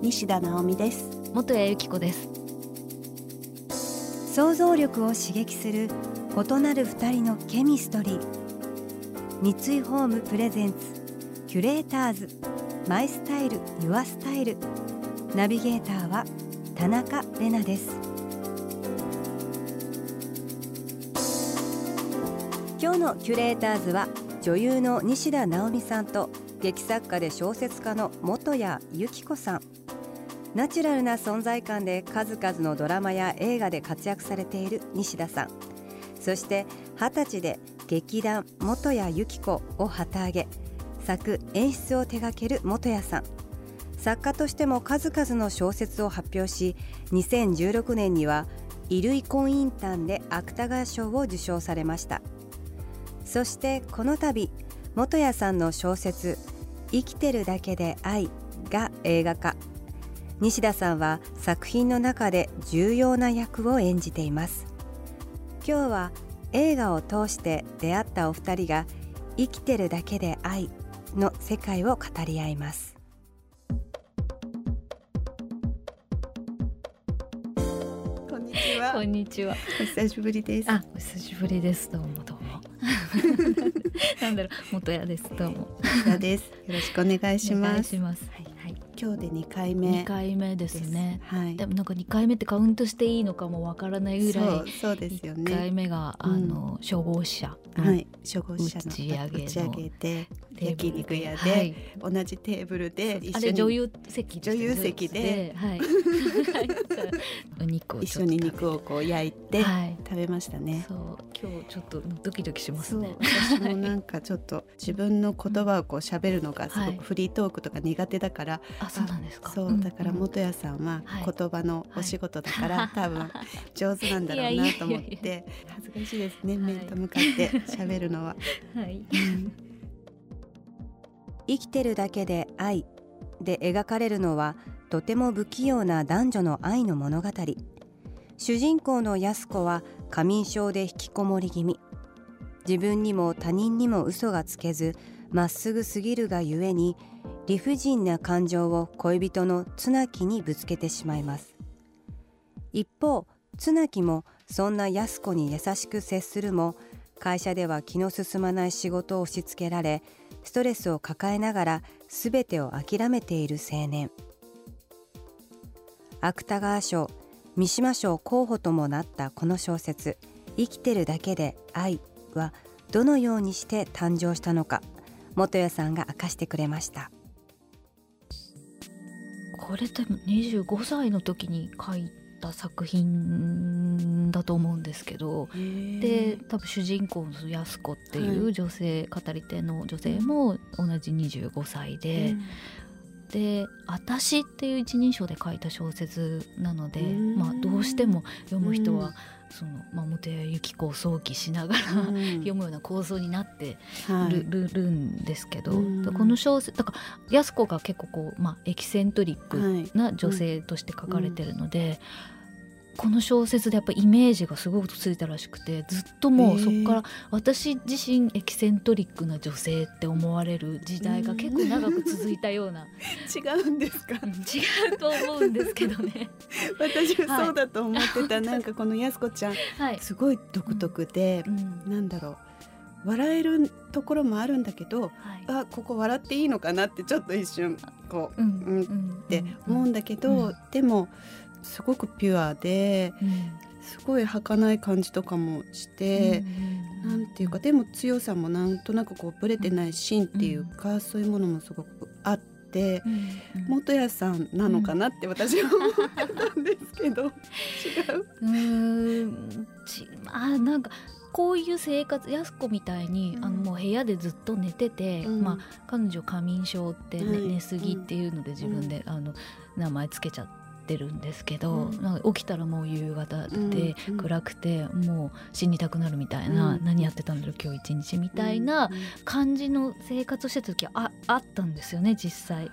西田直美です。元谷由紀子です。想像力を刺激する異なる二人のケミストリー。三井ホームプレゼンツキュレーターズ。マイスタイルユアスタイル。ナビゲーターは田中れなです。今日のキュレーターズは女優の西田直美さんと劇作家で小説家の元谷由紀子さんナチュラルな存在感で数々のドラマや映画で活躍されている西田さん。そして二十歳で劇団元谷由紀子を旗揚げ。作演出を手掛ける元谷さん。作家としても数々の小説を発表し2016年には衣類婚姻譚で芥川賞を受賞されました。そしてこの度元谷さんの小説「生きてるだけで愛」が映画化。西田さんは作品の中で重要な役を演じています。今日は映画を通して出会ったお二人が生きてるだけで愛の世界を語り合います。こんにちは。こんにちは。お久しぶりです。あ、お久しぶりです。どうもどうも。なんだろう。元谷です。どうも。西田です。よろしくお願いしお願ますいします。はいはい今日で二回目二回目ですね。はい。でもなんか二回目ってカウントしていいのかもわからないぐらそいうそうですよ一回ね目があの消防車のはい。初号車の打ち上げの打ち上げで焼肉屋ではい。同じテーブルで一緒に女優席女優席で。はい。は いお肉を一緒に肉をこう焼いてはい。食べましたね。そう。今日ちょっとドキドキしますね。私もなんかちょっと自分の言葉をこう喋るのがすごはい。くフリートークとか苦手だから、あそうなんですか。そう。だから元谷さんははい。言葉のお仕事だから、多分 上手なんだろうなと思って恥ずかしいですね、はい。面と向かって喋るのは。はい生きてるだけで愛。で描かれるのはとても不器用な男女の愛の物語。主人公の安子は過眠症で引きこもり気味。自分にも他人にも嘘がつけずまっすぐすぎるがゆえに理不尽な感情を恋人の綱木にぶつけてしまいます。一方綱木もそんな安子に優しく接するも会社では気の進まない仕事を押し付けられストレスを抱えながら全てを諦めている青年。芥川賞三島賞候補ともなったこの小説「生きてるだけで愛」はどのようにして誕生したのか元谷さんが明かしてくれました。これでも25歳の時に書いた作品だと思うんですけどで多分主人公の安子っていはう女性、語り手の女性も同じ25歳で、で「私」っていう一人称で書いた小説なので、うん。まあ、どうしても読む人は、うんそのまあ元谷由紀子を想起しながら、読むような構想になってはい。る,、るるんですけど、うん。この小説だから安子が結構こう、まあ、エキセントリックはいな女性として書かれてるので、この小説でやっぱイメージがすごくついたらしくてずっともうそこから私自身エキセントリックな女性って思われる時代が結構長く続いたような、違うんですか？うん違うと思うんですけどね。私はそうだと思ってた、なんかこの安子ちゃんはい、すごい独特でう、ん。なんだろう笑えるところもあるんだけどはい。あここ笑っていいのかなってちょっと一瞬こう、うん。うん。っうんて思うんだけど、うん。でもすごくピュアでうんすごい儚い感じとかもして、なんていうかでも強さもなんとなくこうブレてない芯っていうか、そういうものもすごくあって、うんうん元谷さんなのかなって私は思ってたんですけど、違う？うーんちあなんかこういう生活やす子みたいに、うん。あのもう部屋でずっと寝てて、うん。まあ、彼女過眠症って、寝すぎっていうので自分で、あの名前つけちゃってるんですけど、うん。なんか起きたらもう夕方で、うん暗くてもう死にたくなるみたいな、うん。何やってたんだろう今日一日みたいな感じの生活をしてた時ああったんですよね実際。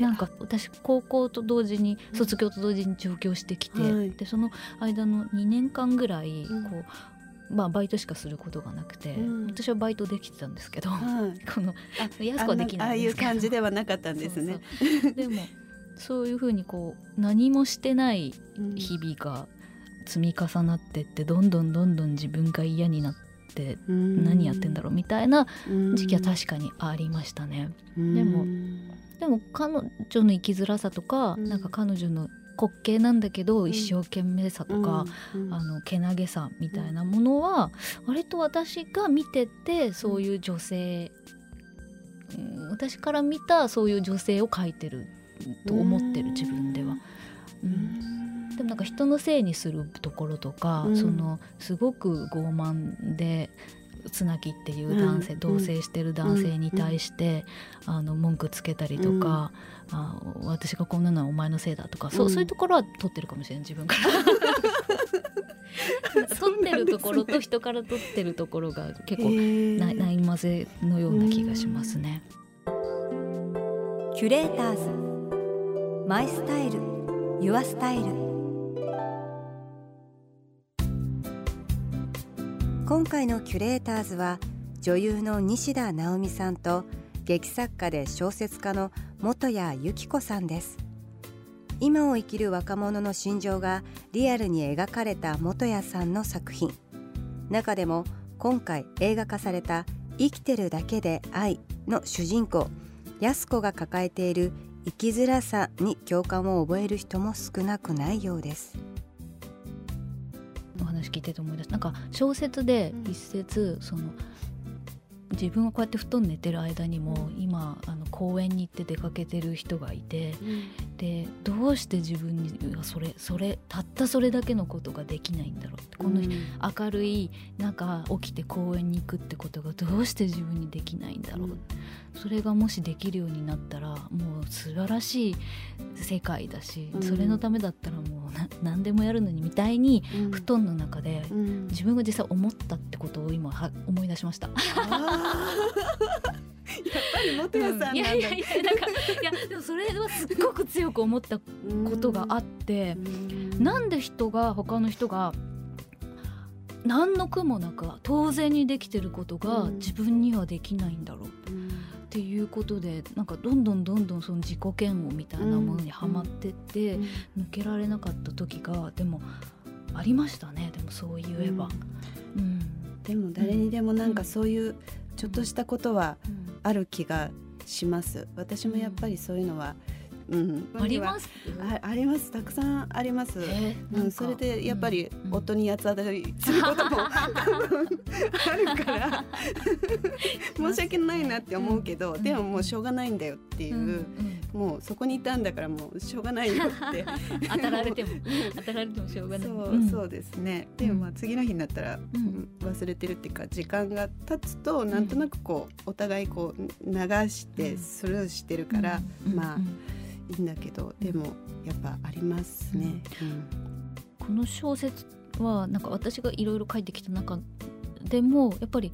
なんか私高校と同時に卒業と同時に上京してきて、はい。でその間の2年間ぐらいうん。こう、まあ、バイトしかすることがなくて、うん。私はバイトできてたんですけど、はい。このあ安子はできないああいう感じではなかったんですね。そうそう。でもそういうふうにこう何もしてないうん。日々が積み重なってってどんどんどんどん自分が嫌になって何やってんだろうみたいな時期は確かにありましたね。でもでも彼女の生きづらさとか、うん。なんか彼女の滑稽なんだけどん。一生懸命さとか、うん。あのけなげさみたいなものは割と私が見ててそういう女性、うん私から見たそういう女性を描いてると思ってる自分では。うん。でもなんか人のせいにするところとか、うん。そのすごく傲慢で綱木っていう男性、うん。同棲してる男性に対して、あの文句つけたりとか、あ私がこんなのはお前のせいだとか、そううん。そういうところは取ってるかもしれない自分から。取ってるところと人から取ってるところが結構なない混ぜのような気がしますね。キュレーターズマイスタイルユアスタイル。今回のキュレーターズは女優の西田直美さんと劇作家で小説家の元谷由紀子さんです。今を生きる若者の心情がリアルに描かれた元谷さんの作品。中でも今回映画化された「生きてるだけで愛」の主人公安子が抱えている生きづらさに共感を覚える人も少なくないようです。お話聞いてて思い出すなんか小説で一節、その自分がこうやって布団寝てる間にも今あの公園に行って出かけてる人がいてでどうして自分にはそれそれたったそれだけのことができないんだろうって。この人、明るい中起きて公園に行くってことがどうして自分にできないんだろう、それがもしできるようになったらもう素晴らしい世界だし、うん。それのためだったらもうな何でもやるのにみたいにうん。布団の中でうん。自分が実際思ったってことを今は思い出しました。ぱり元谷さんいやいやいやなんかいやでもそれはすっごく強く思ったことがあって、なんで人が他の人が何の苦もなく当然にできてることがうん。自分にはできないんだろうっていうことでなんかどんどんどんどんその自己嫌悪みたいなものにはまってって、抜けられなかった時がでもありましたね。でもそう言えば。うん。でも誰にでもなんかそういうちょっとしたことはうんある気がします。私もやっぱりそういうのは、うん、あります？ああります。たくさんあります、えー。うん、それでやっぱりうん。夫に八つ当たりすることも あるから 申し訳ないなって思うけど、うん。でももうしょうがないんだよっていう、うんうんもうそこにいたんだからもうしょうがないよって。当たられても当たられてもしょうがない。そう、ん。そうですね。でもまあ次の日になったら、んうん。忘れてるっていうか時間が経つとなんとなくこうお互いこう流してうん。スルーしてるから、うん。まあうん。いいんだけどでもやっぱありますね。この小説はなんか私がいろいろ書いてきた中でもやっぱり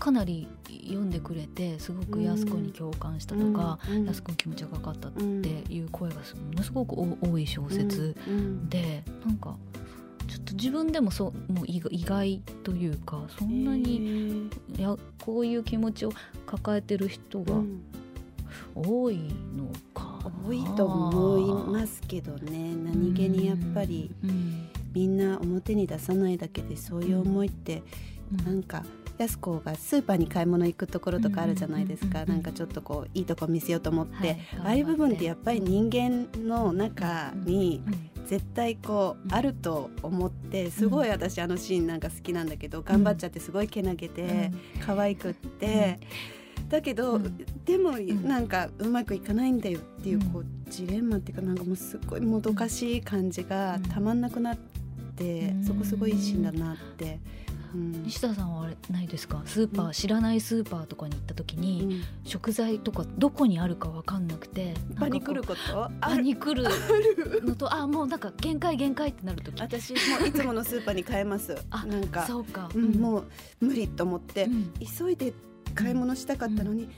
かなり読んでくれてすごく安子に共感したとか、うん安子の気持ちが分かったっうんていう声がものすごくお多い小説うんで、なんかちょっと自分でもそうもう意外意外というかそんなに、いやこういう気持ちを抱えてる人がうん。多いのかな、多いと思いますけどね。何気にやっぱりうん。みんな表に出さないだけでそういう思いってうん。なんか安子がスーパーに買い物行くところとかあるじゃないですか。なんかちょっとこういいとこ見せようと思って、はい。ああいう部分ってやっぱり人間の中にうん絶対こううんあると思ってすごい私あのシーンなんか好きなんだけど頑張っちゃってすごいけなげて可愛くって。だけどうん。でもん。なんかうまくいかないんだよっていううん。こうジレンマっていうかなんかもうすごいもどかしい感じがたまんなくなってうん。そこすごいシーンだなってうん、西田さんはあれないですか？スーパー、うん、知らないスーパーとかに行った時に、うん、食材とかどこにあるか分かんなくてパニクること？パニクる。のとあもうなんか限界限界ってなる時。私もいつものスーパーに変えます。あなんか。そうか、もう無理と思って、急いで買い物したかったのに、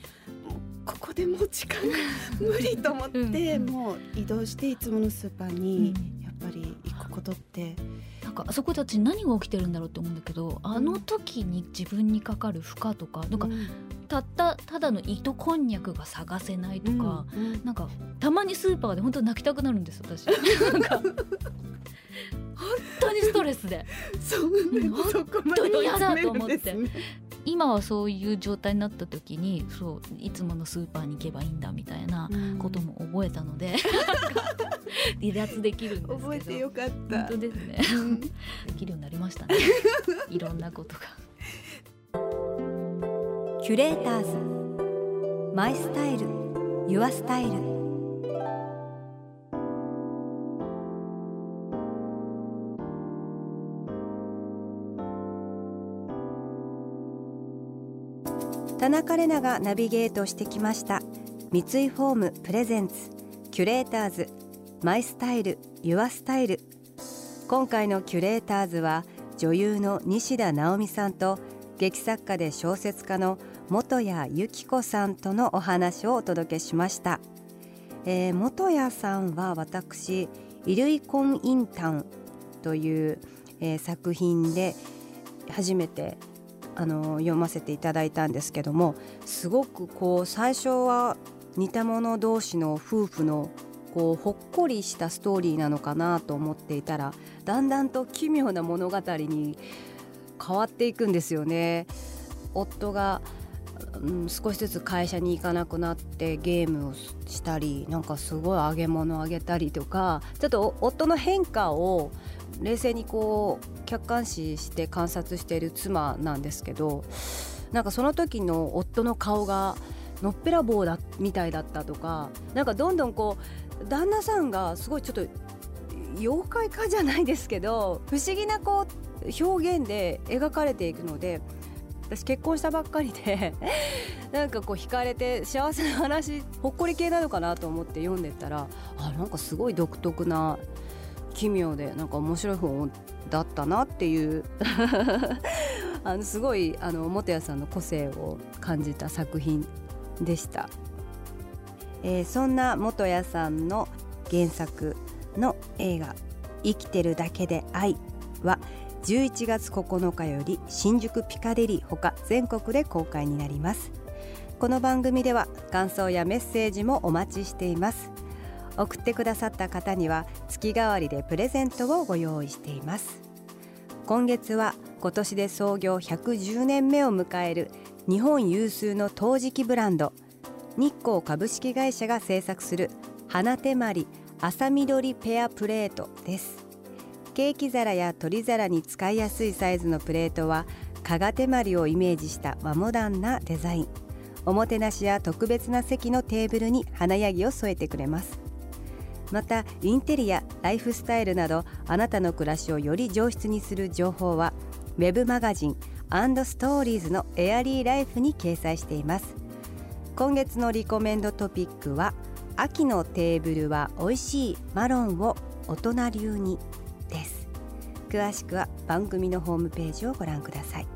ここでもう時間が無理と思って、もう移動していつものスーパーにぱり行くことって。なんかあそこたち何が起きてるんだろうって思うんだけど、あの時に自分にかかる負荷とかなんか、たったただの糸こんにゃくが探せないとか、うん、なんかたまにスーパーで本当泣きたくなるんです私。本当にストレスで。そう、ね、本当に嫌だと思って。今はそういう状態になった時にそういつものスーパーに行けばいいんだみたいなことも覚えたので、うん、離脱できるんです覚えてよかった。本当ですね、うん、できるようになりましたね。いろんなことが。キュレーターズ。マイスタイル。ユアスタイル田中麗奈がナビゲートしてきました。三井ホーム presents キュレーターズ My Style Your Style。今回のキュレーターズは女優の西田尚美さんと劇作家で小説家の本谷有希子さんとのお話をお届けしました、えー、本谷さんは私「異類婚姻譚」という、えー、作品で初めてあの読ませていただいたんですけどもすごくこう最初は似た者同士の夫婦のこうほっこりしたストーリーなのかなと思っていたらだんだんと奇妙な物語に変わっていくんですよね。夫が、少しずつ会社に行かなくなってゲームをしたりなんかすごい揚げ物をあげたりとかちょっと夫の変化を冷静にこう客観視して観察している妻なんですけどなんかその時の夫の顔がのっぺらぼうだみたいだったとかなんかどんどんこう旦那さんがすごいちょっと妖怪化じゃないですけど不思議なこう表現で描かれていくので私結婚したばっかりで なんかこう惹かれて幸せな話ほっこり系なのかなと思って読んでたらあなんかすごい独特な奇妙でなんか面白い本だったなっていう。あのすごいあの元谷さんの個性を感じた作品でした、えー、そんな元谷さんの原作の映画「生きてるだけで愛」は11月9日より新宿ピカデリーほか全国で公開になります。この番組では感想やメッセージもお待ちしています。送ってくださった方には月替わりでプレゼントをご用意しています。今月は今年で創業110年目を迎える日本有数の陶磁器ブランド日光株式会社が製作する花手まり朝緑ペアプレートです。ケーキ皿や取皿に使いやすいサイズのプレートは加賀手まりをイメージした和モダンなデザイン。おもてなしや特別な席のテーブルに華やぎを添えてくれます。またインテリアライフスタイルなどあなたの暮らしをより上質にする情報はウェブマガジンストーリーズのエアリーライフに掲載しています。今月のリコメンドトピックは秋のテーブルは美味しいマロンを大人流にです。詳しくは番組のホームページをご覧ください。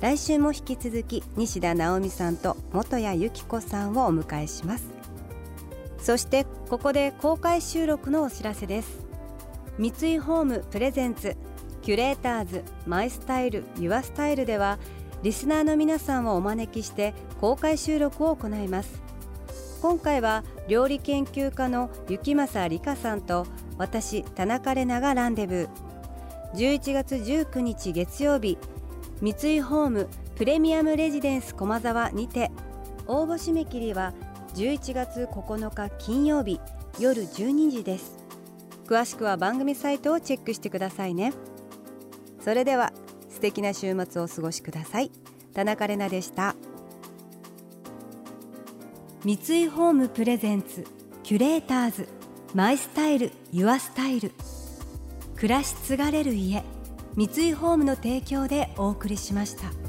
来週も引き続き西田直美さんと元谷由紀子さんをお迎えします。そしてここで公開収録のお知らせです。三井ホームプレゼンツキュレーターズマイスタイルユアスタイルではリスナーの皆さんをお招きして公開収録を行います。今回は料理研究家の雪政理香さんと私田中れながランデブー。11月19日月曜日三井ホームプレミアムレジデンス駒沢にて応募締め切りは11月9日金曜日夜12時です。詳しくは番組サイトをチェックしてくださいね。それでは素敵な週末をお過ごしください。田中れなでした。三井ホームプレゼンツキュレーターズ。マイスタイルユアスタイル。暮らし継がれる家三井ホームの提供でお送りしました。